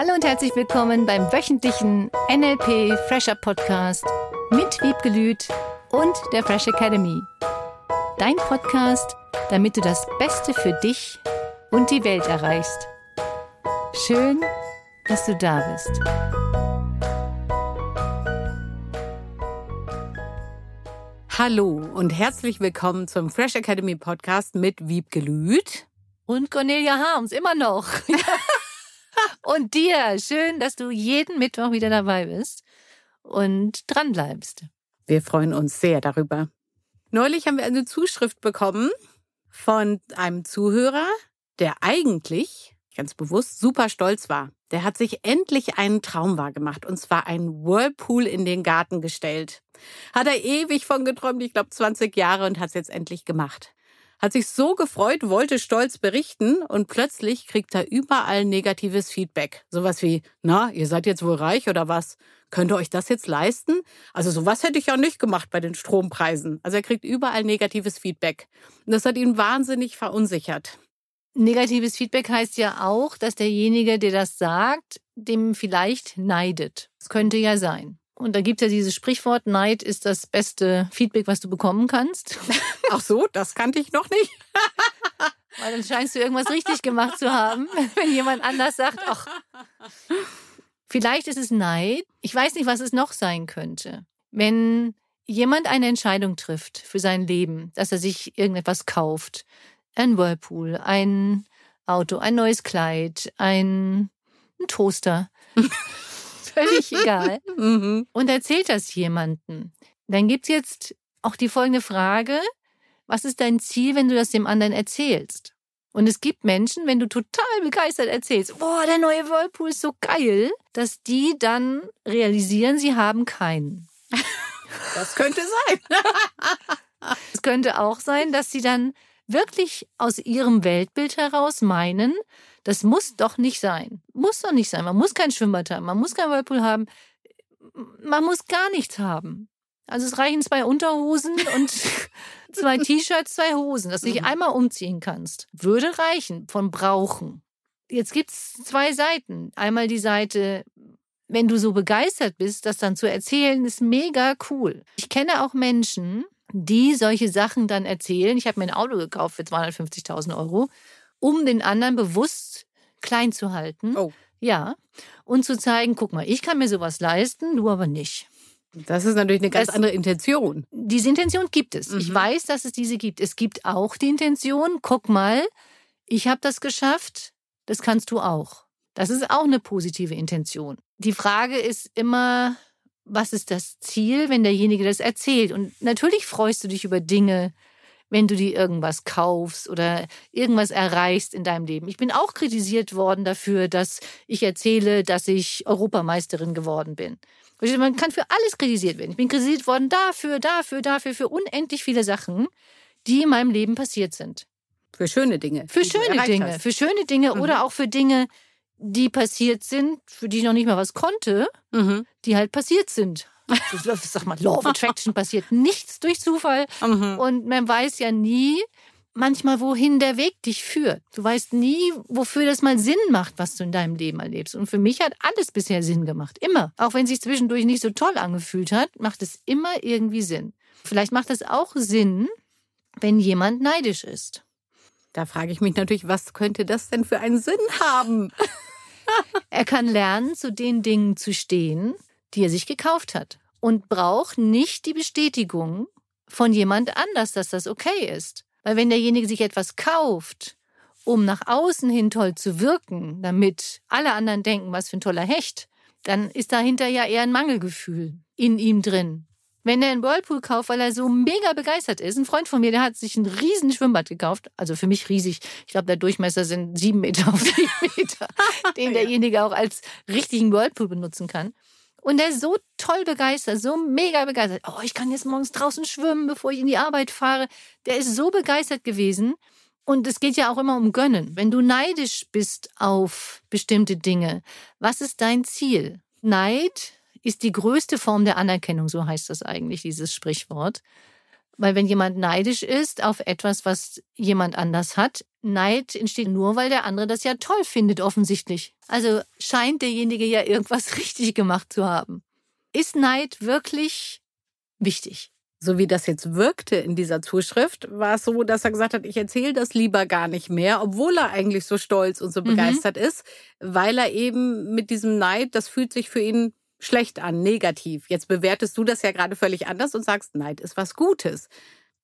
Hallo und herzlich willkommen beim wöchentlichen NLP Fresher Podcast mit Wiebgelüt und der Fresh Academy. Dein Podcast, damit du das Beste für dich und die Welt erreichst. Schön, dass du da bist. Hallo und herzlich willkommen zum Fresh Academy Podcast mit Wiebgelüt. Und Cornelia Harms, immer noch. und dir, schön, dass du jeden Mittwoch wieder dabei bist und dran bleibst. Wir freuen uns sehr darüber. Neulich haben wir eine Zuschrift bekommen von einem Zuhörer, der eigentlich ganz bewusst super stolz war. Der hat sich endlich einen Traum wahrgemacht und zwar einen Whirlpool in den Garten gestellt. Hat er ewig von geträumt, ich glaube 20 Jahre und hat es jetzt endlich gemacht. Hat sich so gefreut, wollte stolz berichten und plötzlich kriegt er überall negatives Feedback. Sowas wie, na, ihr seid jetzt wohl reich oder was? Könnt ihr euch das jetzt leisten? Also sowas hätte ich ja nicht gemacht bei den Strompreisen. Also er kriegt überall negatives Feedback. Und das hat ihn wahnsinnig verunsichert. Negatives Feedback heißt ja auch, dass derjenige, der das sagt, dem vielleicht neidet. Das könnte ja sein. Und da gibt es ja dieses Sprichwort, Neid ist das beste Feedback, was du bekommen kannst. Ach so, das kannte ich noch nicht. Weil dann scheinst du irgendwas richtig gemacht zu haben, wenn jemand anders sagt, ach, vielleicht ist es Neid. Ich weiß nicht, was es noch sein könnte. Wenn jemand eine Entscheidung trifft für sein Leben, dass er sich irgendetwas kauft, ein Whirlpool, ein Auto, ein neues Kleid, ein, ein Toaster, völlig egal, mhm. und erzählt das jemandem, dann gibt es jetzt auch die folgende Frage, was ist dein Ziel, wenn du das dem anderen erzählst? Und es gibt Menschen, wenn du total begeistert erzählst, boah, der neue Whirlpool ist so geil, dass die dann realisieren, sie haben keinen. Das könnte sein. es könnte auch sein, dass sie dann wirklich aus ihrem Weltbild heraus meinen, das muss doch nicht sein. Muss doch nicht sein. Man muss kein Schwimmbad haben, man muss kein Whirlpool haben, man muss gar nichts haben. Also es reichen zwei Unterhosen und zwei T-Shirts, zwei Hosen, dass du dich mhm. einmal umziehen kannst. Würde reichen von brauchen. Jetzt gibt's zwei Seiten. Einmal die Seite, wenn du so begeistert bist, das dann zu erzählen, ist mega cool. Ich kenne auch Menschen, die solche Sachen dann erzählen. Ich habe mir ein Auto gekauft für 250.000 Euro, um den anderen bewusst klein zu halten. Oh. Ja. Und zu zeigen, guck mal, ich kann mir sowas leisten, du aber nicht. Das ist natürlich eine ganz das, andere Intention. Diese Intention gibt es. Mhm. Ich weiß, dass es diese gibt. Es gibt auch die Intention, guck mal, ich habe das geschafft, das kannst du auch. Das ist auch eine positive Intention. Die Frage ist immer, was ist das Ziel, wenn derjenige das erzählt? Und natürlich freust du dich über Dinge, wenn du dir irgendwas kaufst oder irgendwas erreichst in deinem Leben. Ich bin auch kritisiert worden dafür, dass ich erzähle, dass ich Europameisterin geworden bin. Man kann für alles kritisiert werden. Ich bin kritisiert worden dafür, dafür, dafür, für unendlich viele Sachen, die in meinem Leben passiert sind. Für schöne Dinge. Für schöne Dinge. Hast. Für schöne Dinge mhm. oder auch für Dinge, die passiert sind, für die ich noch nicht mal was konnte, mhm. die halt passiert sind. Sag mal, Law of Attraction passiert nichts durch Zufall. Mhm. Und man weiß ja nie, manchmal, wohin der Weg dich führt. Du weißt nie, wofür das mal Sinn macht, was du in deinem Leben erlebst. Und für mich hat alles bisher Sinn gemacht. Immer. Auch wenn es sich zwischendurch nicht so toll angefühlt hat, macht es immer irgendwie Sinn. Vielleicht macht es auch Sinn, wenn jemand neidisch ist. Da frage ich mich natürlich, was könnte das denn für einen Sinn haben? er kann lernen, zu den Dingen zu stehen, die er sich gekauft hat. Und braucht nicht die Bestätigung von jemand anders, dass das okay ist. Weil wenn derjenige sich etwas kauft, um nach außen hin toll zu wirken, damit alle anderen denken, was für ein toller Hecht, dann ist dahinter ja eher ein Mangelgefühl in ihm drin. Wenn er einen Whirlpool kauft, weil er so mega begeistert ist, ein Freund von mir, der hat sich ein riesen Schwimmbad gekauft, also für mich riesig. Ich glaube, der Durchmesser sind sieben Meter auf sieben Meter, den derjenige auch als richtigen Whirlpool benutzen kann. Und er ist so toll begeistert, so mega begeistert. Oh, ich kann jetzt morgens draußen schwimmen, bevor ich in die Arbeit fahre. Der ist so begeistert gewesen. Und es geht ja auch immer um Gönnen. Wenn du neidisch bist auf bestimmte Dinge, was ist dein Ziel? Neid ist die größte Form der Anerkennung, so heißt das eigentlich, dieses Sprichwort. Weil wenn jemand neidisch ist auf etwas, was jemand anders hat, Neid entsteht nur, weil der andere das ja toll findet, offensichtlich. Also scheint derjenige ja irgendwas richtig gemacht zu haben. Ist Neid wirklich wichtig? So wie das jetzt wirkte in dieser Zuschrift, war es so, dass er gesagt hat, ich erzähle das lieber gar nicht mehr, obwohl er eigentlich so stolz und so Mhm. begeistert ist, weil er eben mit diesem Neid, das fühlt sich für ihn schlecht an, negativ. Jetzt bewertest du das ja gerade völlig anders und sagst, Neid ist was Gutes.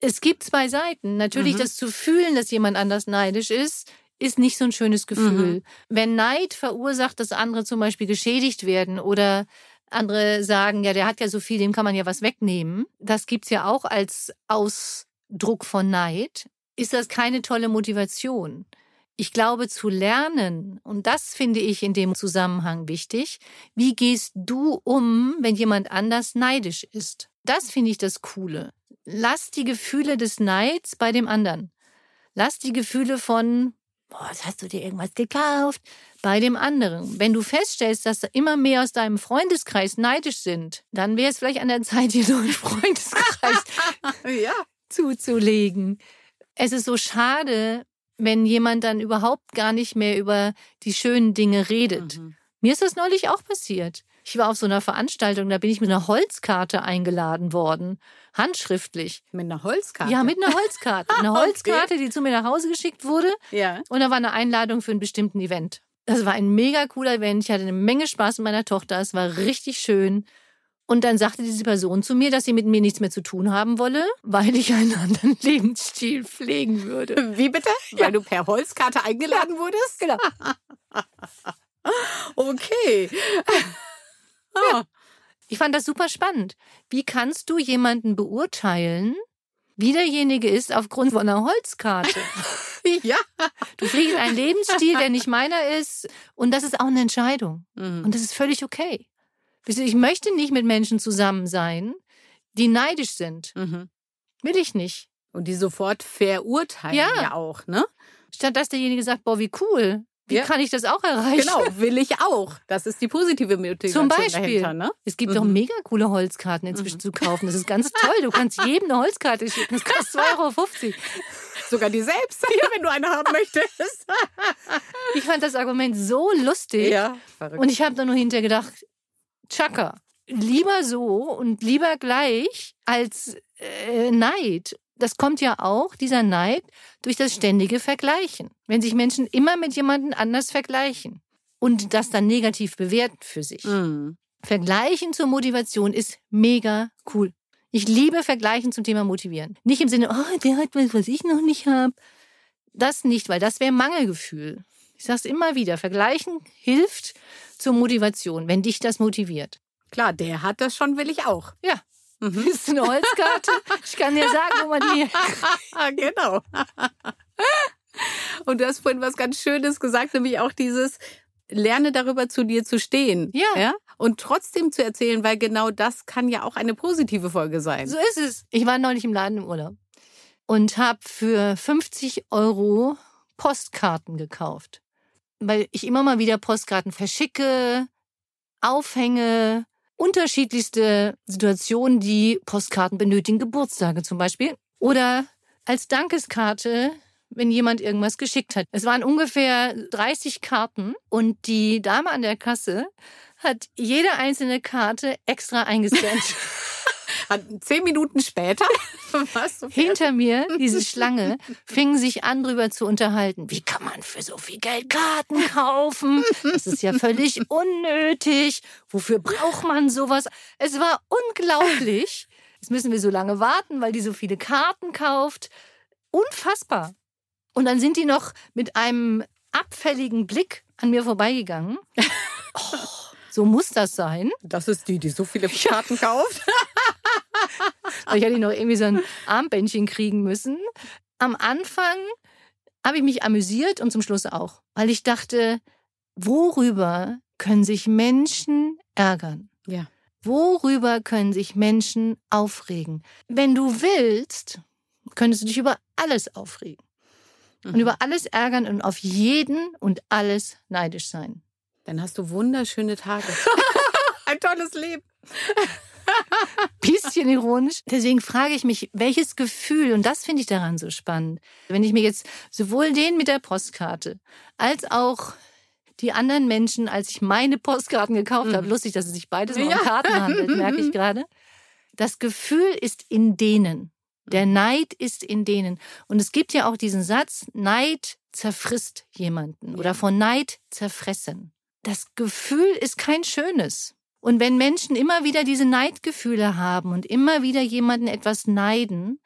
Es gibt zwei Seiten. Natürlich, Mhm. das zu fühlen, dass jemand anders neidisch ist, ist nicht so ein schönes Gefühl. Mhm. Wenn Neid verursacht, dass andere zum Beispiel geschädigt werden oder andere sagen, ja, der hat ja so viel, dem kann man ja was wegnehmen. Das gibt's ja auch als Ausdruck von Neid. Ist das keine tolle Motivation? Ich glaube, zu lernen, und das finde ich in dem Zusammenhang wichtig, wie gehst du um, wenn jemand anders neidisch ist? Das finde ich das Coole. Lass die Gefühle des Neids bei dem anderen. Lass die Gefühle von, boah, was hast du dir irgendwas gekauft, bei dem anderen. Wenn du feststellst, dass da immer mehr aus deinem Freundeskreis neidisch sind, dann wäre es vielleicht an der Zeit, dir so einen Freundeskreis Ja. zuzulegen. Es ist so schade, wenn jemand dann überhaupt gar nicht mehr über die schönen Dinge redet. Mhm. Mir ist das neulich auch passiert. Ich war auf so einer Veranstaltung, da bin ich mit einer Holzkarte eingeladen worden, handschriftlich. Mit einer Holzkarte. Ja, mit einer Holzkarte. Eine Okay. Holzkarte, die zu mir nach Hause geschickt wurde. Ja. Und da war eine Einladung für einen bestimmten Event. Das war ein mega cooler Event. Ich hatte eine Menge Spaß mit meiner Tochter. Es war richtig schön. Und dann sagte diese Person zu mir, dass sie mit mir nichts mehr zu tun haben wolle, weil ich einen anderen Lebensstil pflegen würde. Wie bitte? Weil du per Holzkarte eingeladen wurdest? Genau. Okay. Ah. Ich fand das super spannend. Wie kannst du jemanden beurteilen, wie derjenige ist aufgrund von einer Holzkarte? Ja. Du fliegst einen Lebensstil, der nicht meiner ist. Und das ist auch eine Entscheidung. Mhm. Und das ist völlig okay. Ich möchte nicht mit Menschen zusammen sein, die neidisch sind. Mhm. Will ich nicht. Und die sofort verurteilen ja, Ja. auch, ne? Statt dass derjenige sagt, boah, wie cool. Wie Ja. kann ich das auch erreichen? Genau, will ich auch. Das ist die positive Motivation Zum Beispiel. dahinter, ne? Es gibt doch Mhm. mega coole Holzkarten inzwischen zu kaufen. Das ist ganz toll. Du kannst jedem eine Holzkarte schicken. Das kostet 2,50 Euro. Sogar die selbst, hier, wenn du eine haben möchtest. Ich fand das Argument so lustig. ja, verrückt. Und ich habe dann nur hinterher gedacht, Chaka, lieber so und lieber gleich als äh, Neid. Das kommt ja auch, dieser Neid, durch das ständige Vergleichen. Wenn sich Menschen immer mit jemandem anders vergleichen und das dann negativ bewerten für sich. Mhm. Vergleichen zur Motivation ist mega cool. Ich liebe Vergleichen zum Thema Motivieren. Nicht im Sinne, oh, der hat was, was ich noch nicht habe. Das nicht, weil das wäre Mangelgefühl. Ich sage es immer wieder, Vergleichen hilft zur Motivation, wenn dich das motiviert. Klar, der hat das schon, will ich auch. Ja. Mhm. Ist eine Holzkarte? Ich kann dir sagen, wo man die. Genau. Und du hast vorhin was ganz Schönes gesagt, nämlich auch dieses Lerne darüber zu dir zu stehen. Ja. ja? Und trotzdem zu erzählen, weil genau das kann ja auch eine positive Folge sein. So ist es. Ich war neulich im Laden im Urlaub und habe für 50 Euro Postkarten gekauft. Weil ich immer mal wieder Postkarten verschicke, aufhänge, unterschiedlichste Situationen, die Postkarten benötigen, Geburtstage zum Beispiel. Oder als Dankeskarte, wenn jemand irgendwas geschickt hat. Es waren ungefähr 30 Karten und die Dame an der Kasse hat jede einzelne Karte extra eingescannt. Zehn Minuten später, so Hinter mir, diese Schlange, fingen sich an, drüber zu unterhalten. Wie kann man für so viel Geld Karten kaufen? Das ist ja völlig unnötig. Wofür braucht man sowas? Es war unglaublich. Jetzt müssen wir so lange warten, weil die so viele Karten kauft. Unfassbar. Und dann sind die noch mit einem abfälligen Blick an mir vorbeigegangen. Oh, so muss das sein. Das ist die, die so viele Karten kauft. Ich hätte noch irgendwie so ein Armbändchen kriegen müssen. Am Anfang habe ich mich amüsiert und zum Schluss auch, weil ich dachte, worüber können sich Menschen ärgern? Ja. Worüber können sich Menschen aufregen? Wenn du willst, könntest du dich über alles aufregen und Mhm. über alles ärgern und auf jeden und alles neidisch sein. Dann hast du wunderschöne Tage. Ein tolles Leben. Bisschen ironisch. Deswegen frage ich mich, welches Gefühl, und das finde ich daran so spannend, wenn ich mir jetzt sowohl den mit der Postkarte als auch die anderen Menschen, als ich meine Postkarten gekauft mhm. habe, lustig, dass es sich beides um ja. Karten handelt, merke ich gerade. Das Gefühl ist in denen. Der Neid ist in denen. Und es gibt ja auch diesen Satz, Neid zerfrisst jemanden oder von Neid zerfressen. Das Gefühl ist kein schönes. Und wenn Menschen immer wieder diese Neidgefühle haben und immer wieder jemanden etwas neiden,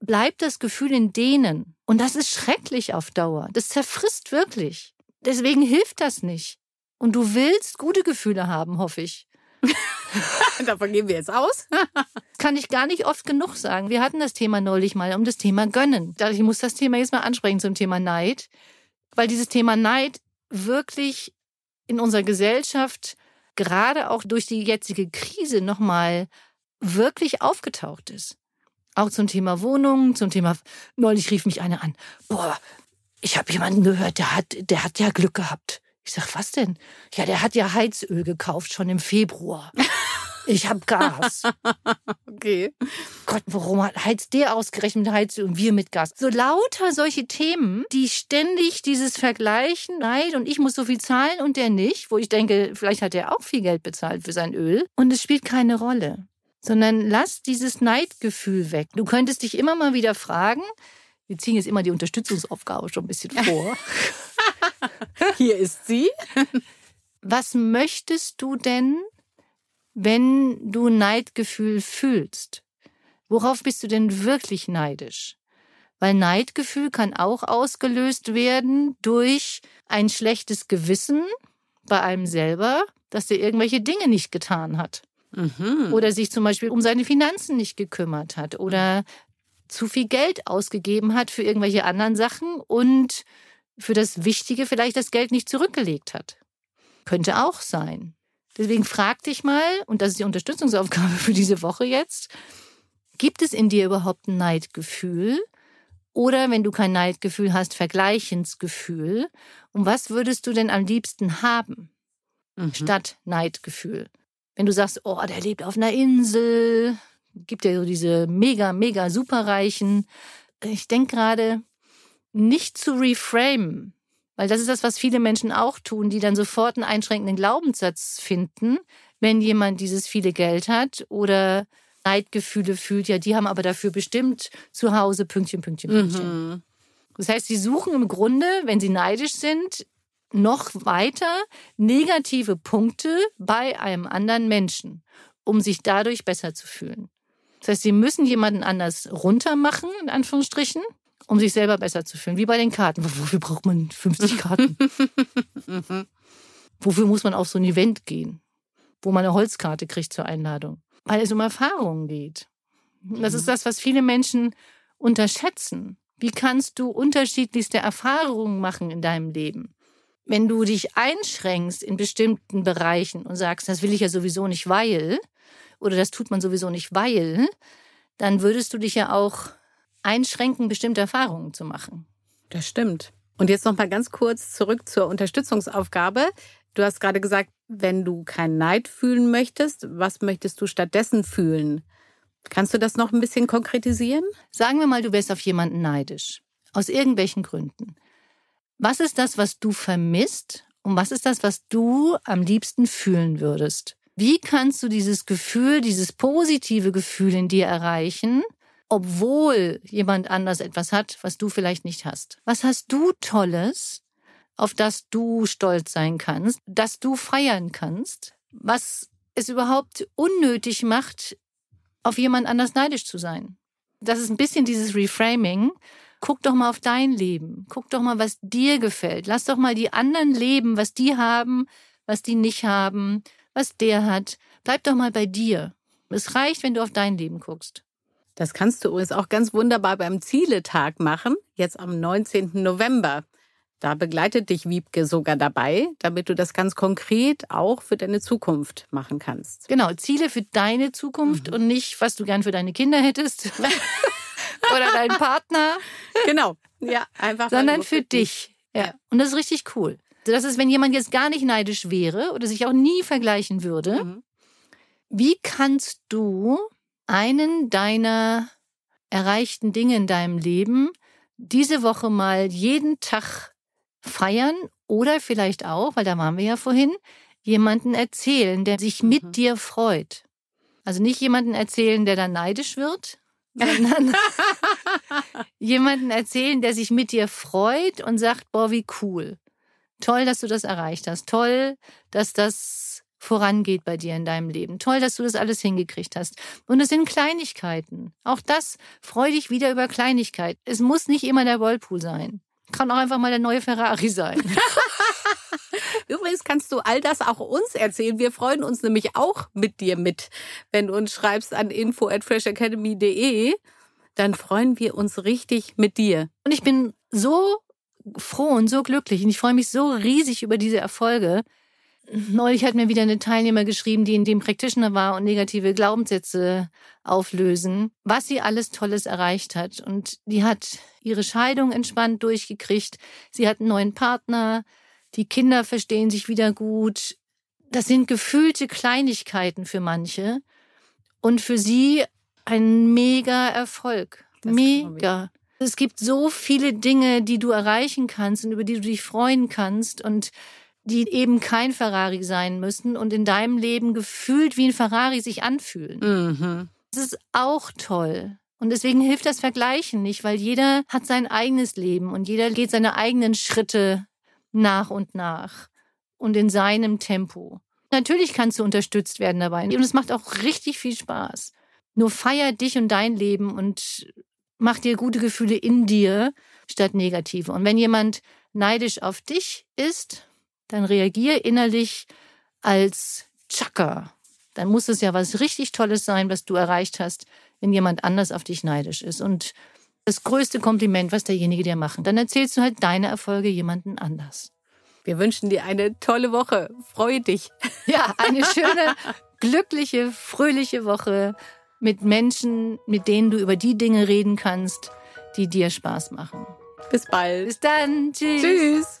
bleibt das Gefühl in denen. Und das ist schrecklich auf Dauer. Das zerfrisst wirklich. Deswegen hilft das nicht. Und du willst gute Gefühle haben, hoffe ich. Davon gehen wir jetzt aus. Kann ich gar nicht oft genug sagen. Wir hatten das Thema neulich mal um das Thema Gönnen. Ich muss das Thema jetzt mal ansprechen zum Thema Neid, weil dieses Thema Neid wirklich in unserer Gesellschaft gerade auch durch die jetzige Krise nochmal wirklich aufgetaucht ist. Auch zum Thema Wohnungen, zum Thema, neulich rief mich einer an, boah, ich habe jemanden gehört, der hat, der hat ja Glück gehabt. Ich sag, was denn? Ja, der hat ja Heizöl gekauft, schon im Februar. Ich habe Gas. okay. Gott, warum heizt der ausgerechnet mit Heizöl und wir mit Gas? So lauter solche Themen, die ständig dieses Vergleichen, Neid und ich muss so viel zahlen und der nicht, wo ich denke, vielleicht hat er auch viel Geld bezahlt für sein Öl und es spielt keine Rolle. Sondern lass dieses Neidgefühl weg. Du könntest dich immer mal wieder fragen, wir ziehen jetzt immer die Unterstützungsaufgabe schon ein bisschen vor. Hier ist sie. Was möchtest du denn, wenn du Neidgefühl fühlst? Worauf bist du denn wirklich neidisch? Weil Neidgefühl kann auch ausgelöst werden durch ein schlechtes Gewissen bei einem selber, dass der irgendwelche Dinge nicht getan hat. Mhm. Oder sich zum Beispiel um seine Finanzen nicht gekümmert hat oder zu viel Geld ausgegeben hat für irgendwelche anderen Sachen und für das Wichtige vielleicht das Geld nicht zurückgelegt hat. Könnte auch sein. Deswegen frag dich mal, und das ist die Unterstützungsaufgabe für diese Woche jetzt, gibt es in dir überhaupt ein Neidgefühl? Oder wenn du kein Neidgefühl hast, Vergleichensgefühl? Und was würdest du denn am liebsten haben mhm. statt Neidgefühl? Wenn du sagst, oh, der lebt auf einer Insel, gibt ja so diese mega, mega superreichen. Ich denke gerade, nicht zu reframe, weil das ist das, was viele Menschen auch tun, die dann sofort einen einschränkenden Glaubenssatz finden, wenn jemand dieses viele Geld hat oder Neidgefühle fühlt, ja, die haben aber dafür bestimmt zu Hause Pünktchen, Pünktchen, Pünktchen. Mhm. Das heißt, sie suchen im Grunde, wenn sie neidisch sind, noch weiter negative Punkte bei einem anderen Menschen, um sich dadurch besser zu fühlen. Das heißt, sie müssen jemanden anders runtermachen, in Anführungsstrichen, um sich selber besser zu fühlen. Wie bei den Karten. Wofür braucht man 50 Karten? Wofür muss man auf so ein Event gehen, wo man eine Holzkarte kriegt zur Einladung? Weil es um Erfahrungen geht. Das ist mhm. das, was viele Menschen unterschätzen. Wie kannst du unterschiedlichste Erfahrungen machen in deinem Leben? Wenn du dich einschränkst in bestimmten Bereichen und sagst, das will ich ja sowieso nicht, weil, oder das tut man sowieso nicht, weil, dann würdest du dich ja auch einschränken, bestimmte Erfahrungen zu machen. Das stimmt. Und jetzt noch mal ganz kurz zurück zur Unterstützungsaufgabe. Du hast gerade gesagt, wenn du keinen Neid fühlen möchtest, was möchtest du stattdessen fühlen? Kannst du das noch ein bisschen konkretisieren? Sagen wir mal, du wärst auf jemanden neidisch. Aus irgendwelchen Gründen. Was ist das, was du vermisst? Und was ist das, was du am liebsten fühlen würdest? Wie kannst du dieses Gefühl, dieses positive Gefühl in dir erreichen, obwohl jemand anders etwas hat, was du vielleicht nicht hast? Was hast du Tolles, auf das du stolz sein kannst, das du feiern kannst, was es überhaupt unnötig macht, auf jemand anders neidisch zu sein? Das ist ein bisschen dieses Reframing. Guck doch mal auf dein Leben. Guck doch mal, was dir gefällt. Lass doch mal die anderen leben, was die haben, was die nicht haben was der hat. Bleib doch mal bei dir. Es reicht, wenn du auf dein Leben guckst. Das kannst du übrigens auch ganz wunderbar beim Zieletag machen, jetzt am 19. November. Da begleitet dich Wiebke sogar dabei, damit du das ganz konkret auch für deine Zukunft machen kannst. Genau, Ziele für deine Zukunft mhm. und nicht, was du gern für deine Kinder hättest oder deinen Partner. Genau, ja, einfach. Sondern für dich. Ja. ja. Und das ist richtig cool. Das ist, wenn jemand jetzt gar nicht neidisch wäre oder sich auch nie vergleichen würde, mhm. Wie kannst du einen deiner erreichten Dinge in deinem Leben diese Woche mal jeden Tag feiern oder vielleicht auch, weil da waren wir ja vorhin, jemanden erzählen, der sich mit mhm. dir freut. Also nicht jemanden erzählen, der dann neidisch wird, sondern jemanden erzählen, der sich mit dir freut und sagt, boah, wie cool. Toll, dass du das erreicht hast. Toll, dass das vorangeht bei dir in deinem Leben. Toll, dass du das alles hingekriegt hast. Und es sind Kleinigkeiten. Auch das freu dich wieder über Kleinigkeiten. Es muss nicht immer der Whirlpool sein. Kann auch einfach mal der neue Ferrari sein. Übrigens kannst du all das auch uns erzählen. Wir freuen uns nämlich auch mit dir mit. Wenn du uns schreibst an info at freshacademy.de, dann freuen wir uns richtig mit dir. Und ich bin so froh und so glücklich und ich freue mich so riesig über diese Erfolge. Neulich hat mir wieder eine Teilnehmer geschrieben, die in dem Practitioner war und negative Glaubenssätze auflösen, was sie alles Tolles erreicht hat. Und die hat ihre Scheidung entspannt durchgekriegt. Sie hat einen neuen Partner. Die Kinder verstehen sich wieder gut. Das sind gefühlte Kleinigkeiten für manche. Und für sie ein mega Erfolg. Das mega. Es gibt so viele Dinge, die du erreichen kannst und über die du dich freuen kannst und die eben kein Ferrari sein müssen und in deinem Leben gefühlt wie ein Ferrari sich anfühlen. Mhm. Das ist auch toll. Und deswegen hilft das Vergleichen nicht, weil jeder hat sein eigenes Leben und jeder geht seine eigenen Schritte nach und nach und in seinem Tempo. Natürlich kannst du unterstützt werden dabei und es macht auch richtig viel Spaß. Nur feier dich und dein Leben und mach dir gute Gefühle in dir statt negative. Und wenn jemand neidisch auf dich ist, dann reagier innerlich als Chaka. Dann muss es ja was richtig Tolles sein, was du erreicht hast, wenn jemand anders auf dich neidisch ist. Und das größte Kompliment, was derjenige dir macht, dann erzählst du halt deine Erfolge jemanden anders. Wir wünschen dir eine tolle Woche. Freue dich. Ja, eine schöne, glückliche, fröhliche Woche mit Menschen, mit denen du über die Dinge reden kannst, die dir Spaß machen. Bis bald. Bis dann. Tschüss. Tschüss.